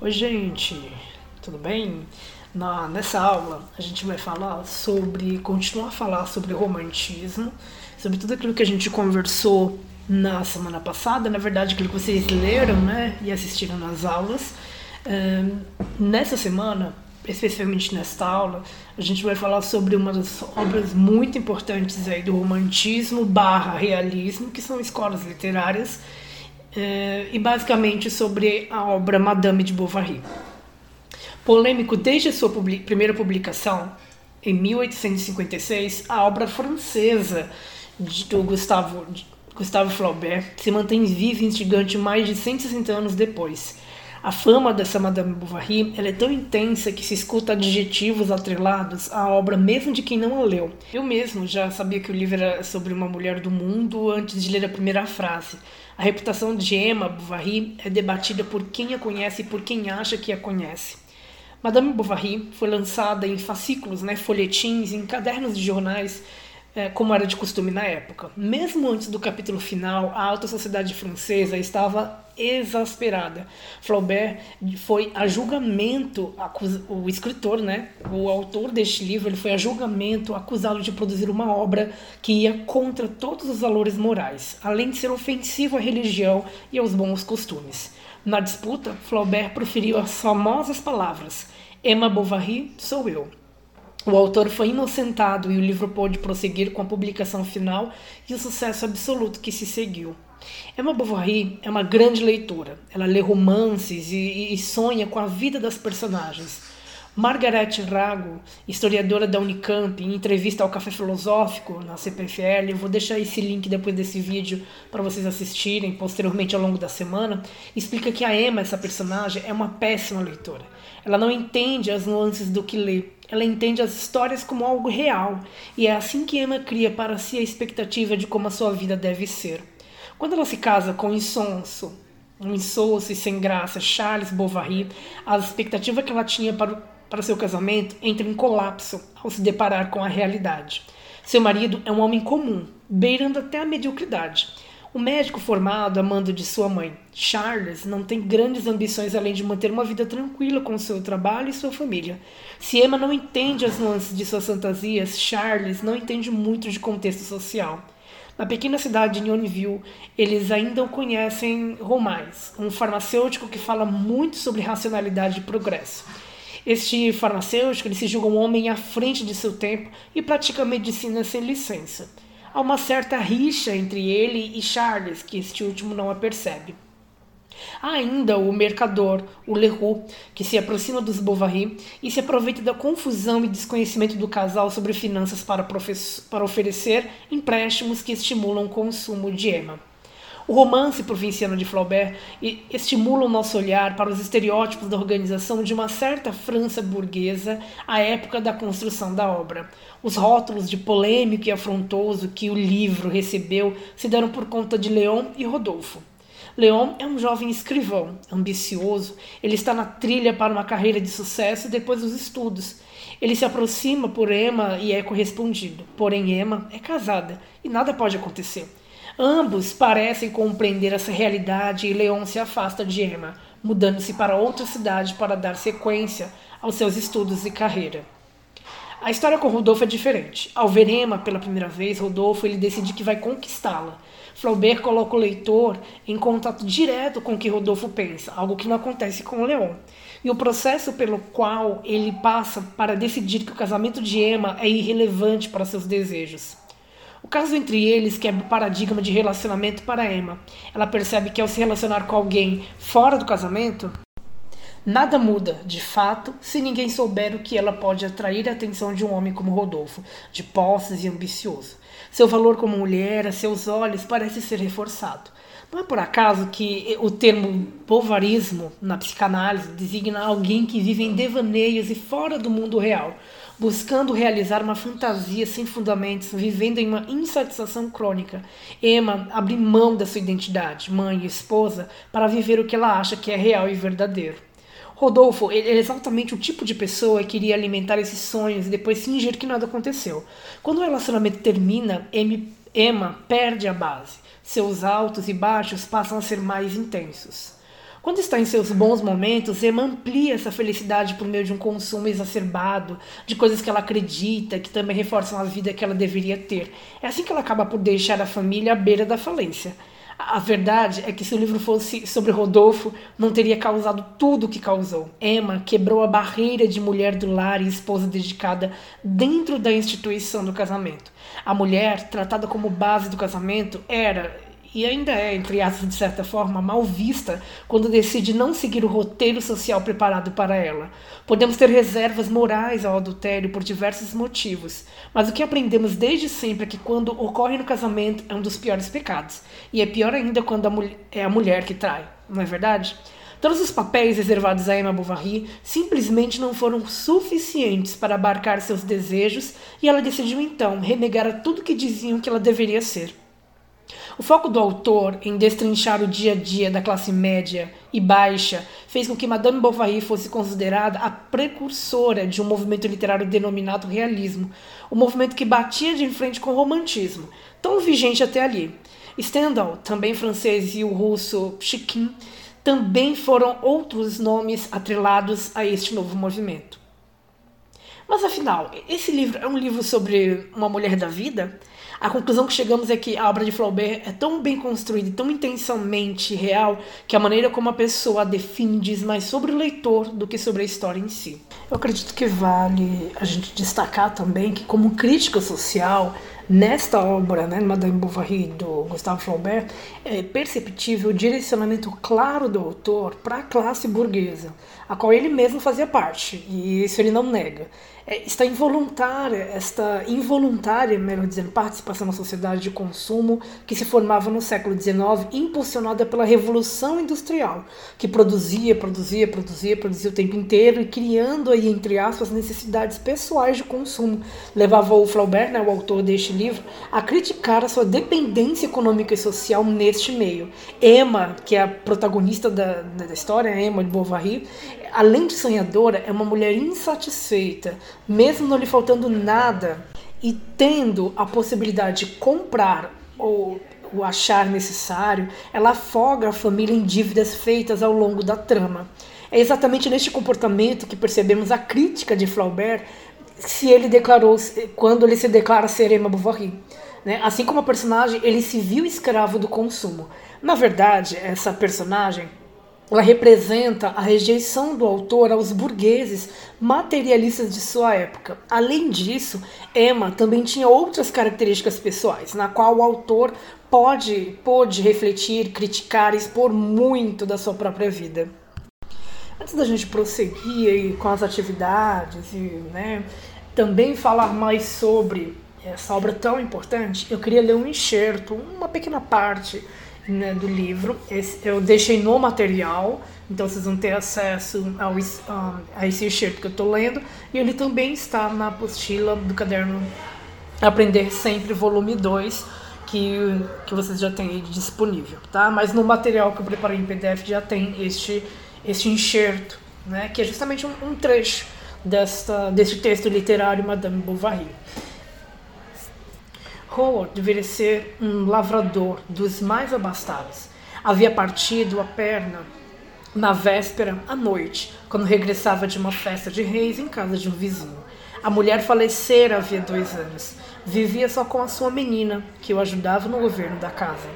Oi, gente, tudo bem? Na, nessa aula a gente vai falar sobre, continuar a falar sobre romantismo, sobre tudo aquilo que a gente conversou na semana passada, na verdade aquilo que vocês leram né, e assistiram nas aulas. nessa semana, especificamente nesta aula, a gente vai falar sobre uma das obras muito importantes aí do romantismo barra realismo, que são escolas literárias, eh, e basicamente sobre a obra Madame de Bovary. Polêmico desde sua publi primeira publicação, em 1856, a obra francesa do Gustavo, Gustave Flaubert se mantém viva e instigante mais de 160 anos depois. A fama dessa Madame Bovary ela é tão intensa que se escuta adjetivos atrelados à obra mesmo de quem não a leu. Eu mesmo já sabia que o livro era sobre uma mulher do mundo antes de ler a primeira frase. A reputação de Emma Bovary é debatida por quem a conhece e por quem acha que a conhece. Madame Bovary foi lançada em fascículos, né, folhetins, em cadernos de jornais é, como era de costume na época. Mesmo antes do capítulo final, a alta sociedade francesa estava exasperada. Flaubert foi a julgamento, o escritor, né, o autor deste livro, ele foi a julgamento acusado de produzir uma obra que ia contra todos os valores morais, além de ser ofensivo à religião e aos bons costumes. Na disputa, Flaubert proferiu as famosas palavras: Emma Bovary sou eu. O autor foi inocentado e o livro pôde prosseguir com a publicação final e o sucesso absoluto que se seguiu. Emma Bovary é uma grande leitora. Ela lê romances e, e sonha com a vida das personagens. Margaret Rago, historiadora da Unicamp, em entrevista ao Café Filosófico na CPFL, eu vou deixar esse link depois desse vídeo para vocês assistirem posteriormente ao longo da semana, explica que a Emma, essa personagem, é uma péssima leitora. Ela não entende as nuances do que lê, ela entende as histórias como algo real, e é assim que Emma cria para si a expectativa de como a sua vida deve ser. Quando ela se casa com insonso, um insosso e sem graça Charles Bovary, a expectativa que ela tinha para para seu casamento entra em colapso ao se deparar com a realidade. Seu marido é um homem comum, beirando até a mediocridade. O médico formado, amando de sua mãe, Charles, não tem grandes ambições além de manter uma vida tranquila com seu trabalho e sua família. Se Emma não entende as nuances de suas fantasias, Charles não entende muito de contexto social. Na pequena cidade de Nionville, eles ainda conhecem Romais, um farmacêutico que fala muito sobre racionalidade e progresso. Este farmacêutico ele se julga um homem à frente de seu tempo e pratica medicina sem licença. Há uma certa rixa entre ele e Charles, que este último não percebe. Há ainda o mercador, o Leroux, que se aproxima dos Bovary e se aproveita da confusão e desconhecimento do casal sobre finanças para, para oferecer empréstimos que estimulam o consumo de Emma. O romance provinciano de Flaubert estimula o nosso olhar para os estereótipos da organização de uma certa França burguesa à época da construção da obra. Os rótulos de polêmico e afrontoso que o livro recebeu se deram por conta de Leon e Rodolfo. Leon é um jovem escrivão, ambicioso, ele está na trilha para uma carreira de sucesso depois dos estudos. Ele se aproxima por Emma e é correspondido, porém Emma é casada e nada pode acontecer. Ambos parecem compreender essa realidade e Leon se afasta de Emma, mudando-se para outra cidade para dar sequência aos seus estudos e carreira. A história com Rodolfo é diferente. Ao ver Emma pela primeira vez, Rodolfo ele decide que vai conquistá-la. Flaubert coloca o leitor em contato direto com o que Rodolfo pensa, algo que não acontece com Leon. E o processo pelo qual ele passa para decidir que o casamento de Emma é irrelevante para seus desejos. O caso entre eles quebra o paradigma de relacionamento para Emma. Ela percebe que ao se relacionar com alguém fora do casamento, nada muda, de fato, se ninguém souber o que ela pode atrair a atenção de um homem como Rodolfo, de posses e ambicioso. Seu valor como mulher, a seus olhos, parece ser reforçado. Não é por acaso que o termo bovarismo na psicanálise designa alguém que vive em devaneios e fora do mundo real, buscando realizar uma fantasia sem fundamentos, vivendo em uma insatisfação crônica. Emma abre mão da sua identidade, mãe e esposa, para viver o que ela acha que é real e verdadeiro. Rodolfo ele é exatamente o tipo de pessoa que iria alimentar esses sonhos e depois fingir que nada aconteceu. Quando o relacionamento termina, Emma perde a base. Seus altos e baixos passam a ser mais intensos. Quando está em seus bons momentos, Emma amplia essa felicidade por meio de um consumo exacerbado, de coisas que ela acredita, que também reforçam a vida que ela deveria ter. É assim que ela acaba por deixar a família à beira da falência. A verdade é que se o livro fosse sobre Rodolfo, não teria causado tudo o que causou. Emma quebrou a barreira de mulher do lar e esposa dedicada dentro da instituição do casamento. A mulher, tratada como base do casamento, era e ainda é, entre aspas, de certa forma, mal vista quando decide não seguir o roteiro social preparado para ela. Podemos ter reservas morais ao adultério por diversos motivos, mas o que aprendemos desde sempre é que quando ocorre no casamento é um dos piores pecados, e é pior ainda quando a é a mulher que trai, não é verdade? Todos os papéis reservados a Emma Bovary simplesmente não foram suficientes para abarcar seus desejos e ela decidiu então renegar tudo que diziam que ela deveria ser. O foco do autor em destrinchar o dia a dia da classe média e baixa fez com que Madame Bovary fosse considerada a precursora de um movimento literário denominado realismo, um movimento que batia de frente com o romantismo, tão vigente até ali. Stendhal, também francês, e o russo Chiquin também foram outros nomes atrelados a este novo movimento. Mas afinal, esse livro é um livro sobre uma mulher da vida? A conclusão que chegamos é que a obra de Flaubert é tão bem construída e tão intensamente real que a maneira como a pessoa define diz mais sobre o leitor do que sobre a história em si. Eu acredito que vale a gente destacar também que, como crítica social, nesta obra, né, Madame Bovary, do Gustave Flaubert, é perceptível o direcionamento claro do autor para a classe burguesa, a qual ele mesmo fazia parte, e isso ele não nega está involuntária, esta involuntária, melhor dizendo, participação na sociedade de consumo que se formava no século XIX, impulsionada pela Revolução Industrial, que produzia, produzia, produzia, produzia o tempo inteiro e criando aí, entre aspas, necessidades pessoais de consumo. Levava o Flaubert, né, o autor deste livro, a criticar a sua dependência econômica e social neste meio. Emma, que é a protagonista da, da história, Emma de Bovary, além de sonhadora, é uma mulher insatisfeita, mesmo não lhe faltando nada e tendo a possibilidade de comprar ou o achar necessário, ela afoga a família em dívidas feitas ao longo da trama. É exatamente neste comportamento que percebemos a crítica de Flaubert se ele declarou quando ele se declara ser Emma Bovary. Né? Assim como a personagem, ele se viu escravo do consumo. Na verdade, essa personagem ela representa a rejeição do autor aos burgueses materialistas de sua época. Além disso, Emma também tinha outras características pessoais, na qual o autor pode, pode refletir, criticar, expor muito da sua própria vida. Antes da gente prosseguir com as atividades e né, também falar mais sobre essa obra tão importante, eu queria ler um enxerto, uma pequena parte né, do livro. Esse, eu deixei no material, então vocês vão ter acesso ao, um, a esse excerto que eu estou lendo. E ele também está na apostila do caderno Aprender Sempre, volume 2, que, que vocês já têm disponível. Tá? Mas no material que eu preparei em PDF já tem este, este enxerto, né, que é justamente um, um trecho desta, deste texto literário Madame Bovary. Howard deveria ser um lavrador dos mais abastados. Havia partido a perna na véspera à noite, quando regressava de uma festa de reis em casa de um vizinho. A mulher falecera havia dois anos. Vivia só com a sua menina, que o ajudava no governo da casa.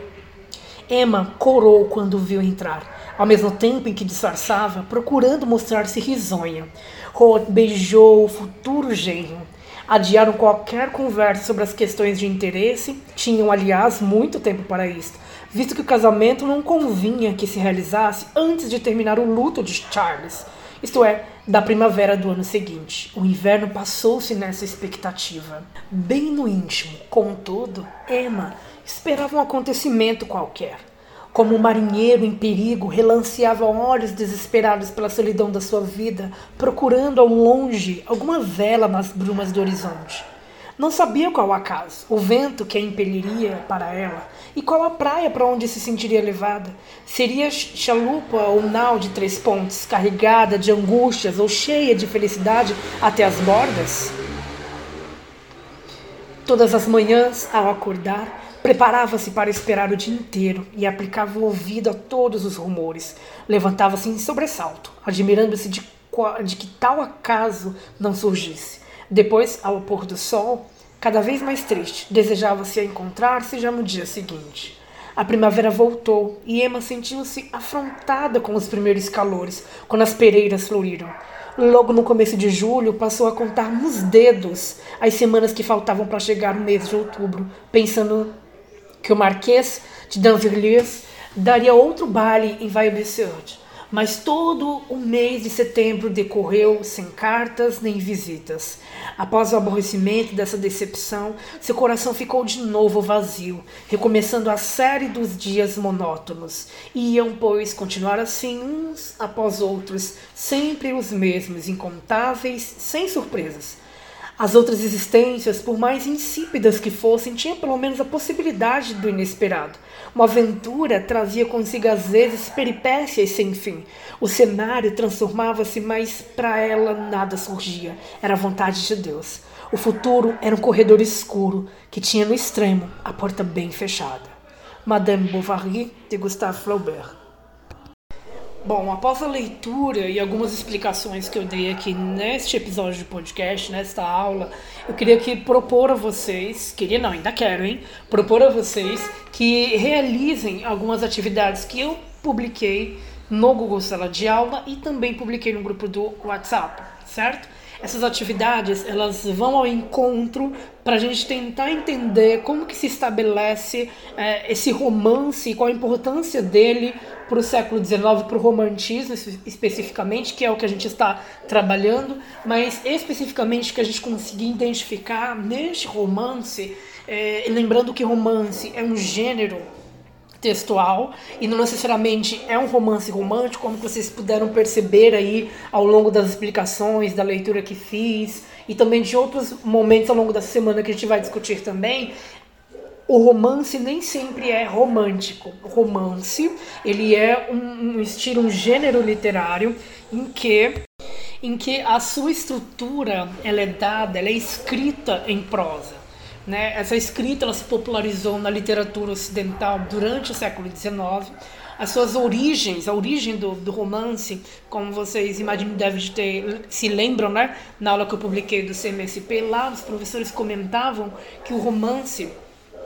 Emma corou quando o viu entrar, ao mesmo tempo em que disfarçava, procurando mostrar-se risonha. Howard beijou o futuro genro adiaram qualquer conversa sobre as questões de interesse, tinham, aliás, muito tempo para isso, visto que o casamento não convinha que se realizasse antes de terminar o luto de Charles, isto é, da primavera do ano seguinte. O inverno passou-se nessa expectativa. Bem no íntimo, contudo, Emma esperava um acontecimento qualquer. Como um marinheiro em perigo, relanceava olhos desesperados pela solidão da sua vida, procurando ao longe alguma vela nas brumas do horizonte. Não sabia qual acaso, o vento que a impeliria para ela, e qual a praia para onde se sentiria levada. Seria chalupa ou nau de três pontes, carregada de angústias ou cheia de felicidade até as bordas? Todas as manhãs, ao acordar, Preparava-se para esperar o dia inteiro e aplicava o ouvido a todos os rumores. Levantava-se em sobressalto, admirando-se de, de que tal acaso não surgisse. Depois, ao pôr do sol, cada vez mais triste, desejava-se encontrar-se já no dia seguinte. A primavera voltou e Emma sentiu-se afrontada com os primeiros calores, quando as pereiras floriram. Logo no começo de julho, passou a contar nos dedos as semanas que faltavam para chegar o mês de outubro, pensando que o Marquês de Danvilliers daria outro baile em Vaille-Besseurde. Mas todo o mês de setembro decorreu sem cartas nem visitas. Após o aborrecimento dessa decepção, seu coração ficou de novo vazio, recomeçando a série dos dias monótonos. Iam, pois, continuar assim uns após outros, sempre os mesmos, incontáveis, sem surpresas. As outras existências, por mais insípidas que fossem, tinham pelo menos a possibilidade do inesperado. Uma aventura trazia consigo às vezes peripécias sem fim. O cenário transformava-se, mas para ela nada surgia. Era a vontade de Deus. O futuro era um corredor escuro que tinha no extremo a porta bem fechada. Madame Bovary de Gustave Flaubert. Bom, após a leitura e algumas explicações que eu dei aqui neste episódio de podcast, nesta aula, eu queria que propor a vocês, queria não, ainda quero, hein? Propor a vocês que realizem algumas atividades que eu publiquei no Google Sala de Aula e também publiquei no grupo do WhatsApp, certo? Essas atividades elas vão ao encontro para a gente tentar entender como que se estabelece é, esse romance e qual a importância dele para o século XIX, para o romantismo especificamente, que é o que a gente está trabalhando, mas especificamente que a gente conseguir identificar neste romance, é, lembrando que romance é um gênero textual e não necessariamente é um romance romântico, como vocês puderam perceber aí ao longo das explicações, da leitura que fiz e também de outros momentos ao longo da semana que a gente vai discutir também. O romance nem sempre é romântico. O romance, ele é um, um estilo, um gênero literário em que em que a sua estrutura ela é dada, ela é escrita em prosa. Né? Essa escrita ela se popularizou na literatura ocidental durante o século XIX. As suas origens, a origem do, do romance, como vocês imagino devem ter, se lembram, né? Na aula que eu publiquei do CMSP, lá os professores comentavam que o romance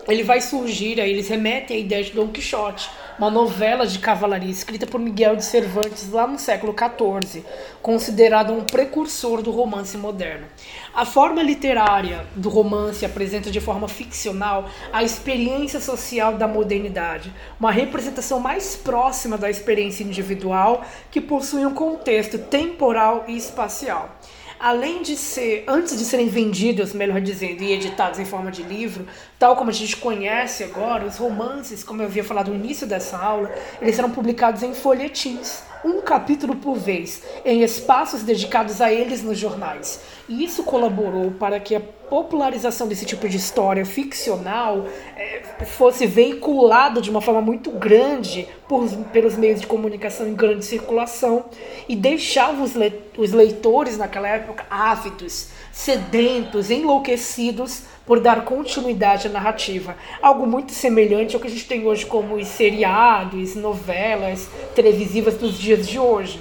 ele vai surgir, aí eles remetem à ideia de Dom Quixote, uma novela de cavalaria escrita por Miguel de Cervantes lá no século XIV, considerado um precursor do romance moderno. A forma literária do romance apresenta de forma ficcional a experiência social da modernidade, uma representação mais próxima da experiência individual que possui um contexto temporal e espacial além de ser, antes de serem vendidos, melhor dizendo, e editados em forma de livro, tal como a gente conhece agora, os romances, como eu havia falado no início dessa aula, eles eram publicados em folhetins um capítulo por vez, em espaços dedicados a eles nos jornais. E isso colaborou para que a popularização desse tipo de história ficcional é, fosse veiculada de uma forma muito grande por, pelos meios de comunicação em grande circulação e deixava os, le, os leitores naquela época ávidos, sedentos, enlouquecidos por dar continuidade à narrativa. Algo muito semelhante ao que a gente tem hoje como os seriados, novelas televisivas dos dias de hoje.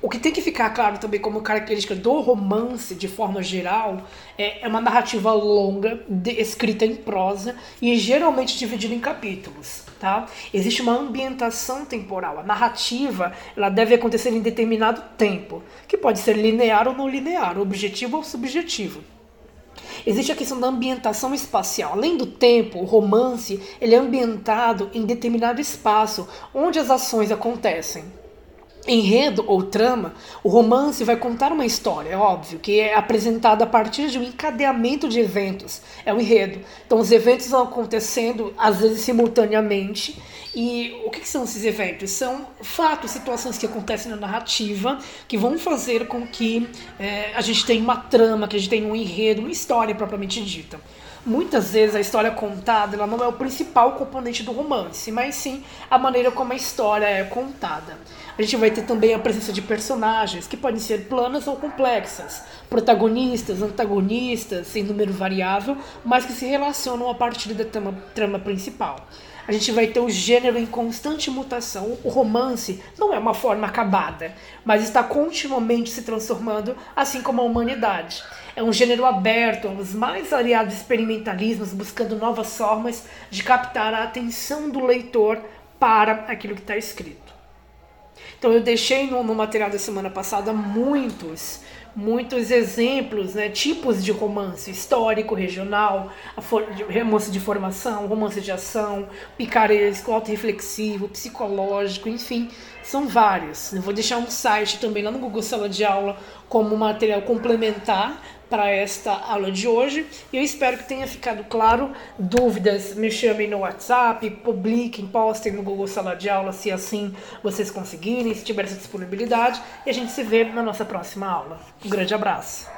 O que tem que ficar claro também como característica do romance, de forma geral, é, é uma narrativa longa, escrita em prosa e geralmente dividida em capítulos. Tá? Existe uma ambientação temporal. A narrativa ela deve acontecer em determinado tempo, que pode ser linear ou não linear, objetivo ou subjetivo. Existe a questão da ambientação espacial. Além do tempo, o romance ele é ambientado em determinado espaço onde as ações acontecem enredo ou trama, o romance vai contar uma história, é óbvio, que é apresentada a partir de um encadeamento de eventos. É um enredo. Então, os eventos vão acontecendo, às vezes, simultaneamente. E o que, são esses eventos? São fatos, situações que acontecem na narrativa que vão fazer com que é, a gente tenha uma trama, que a gente tenha um enredo, uma história propriamente dita muitas vezes a história contada ela não é o principal componente do romance, mas sim a maneira como a história é contada. A gente vai ter também a presença de personagens que podem ser planas ou complexas, protagonistas, antagonistas, em número variável, mas que se relacionam a partir da trama, trama principal. A gente vai ter o gênero em constante mutação. O romance não é uma forma acabada, mas está continuamente se transformando, assim como a humanidade. É um gênero aberto aos mais variados experimentalismos, buscando novas formas de captar a atenção do leitor para aquilo que está escrito. Então eu deixei no, no, material da semana passada muitos, muitos exemplos, né, tipos de romance histórico, regional, romance de formação, romance de ação, picaresco, autorreflexivo, psicológico, enfim, são vários. Eu vou deixar um site também lá no Google Sala de Aula como material complementar para esta aula de hoje. Eu espero que tenha ficado claro. Dúvidas, me chamem no WhatsApp, publiquem, postem no Google Sala de Aula se assim vocês conseguirem, se tiver essa disponibilidade. E a gente se vê na nossa próxima aula. Um grande abraço.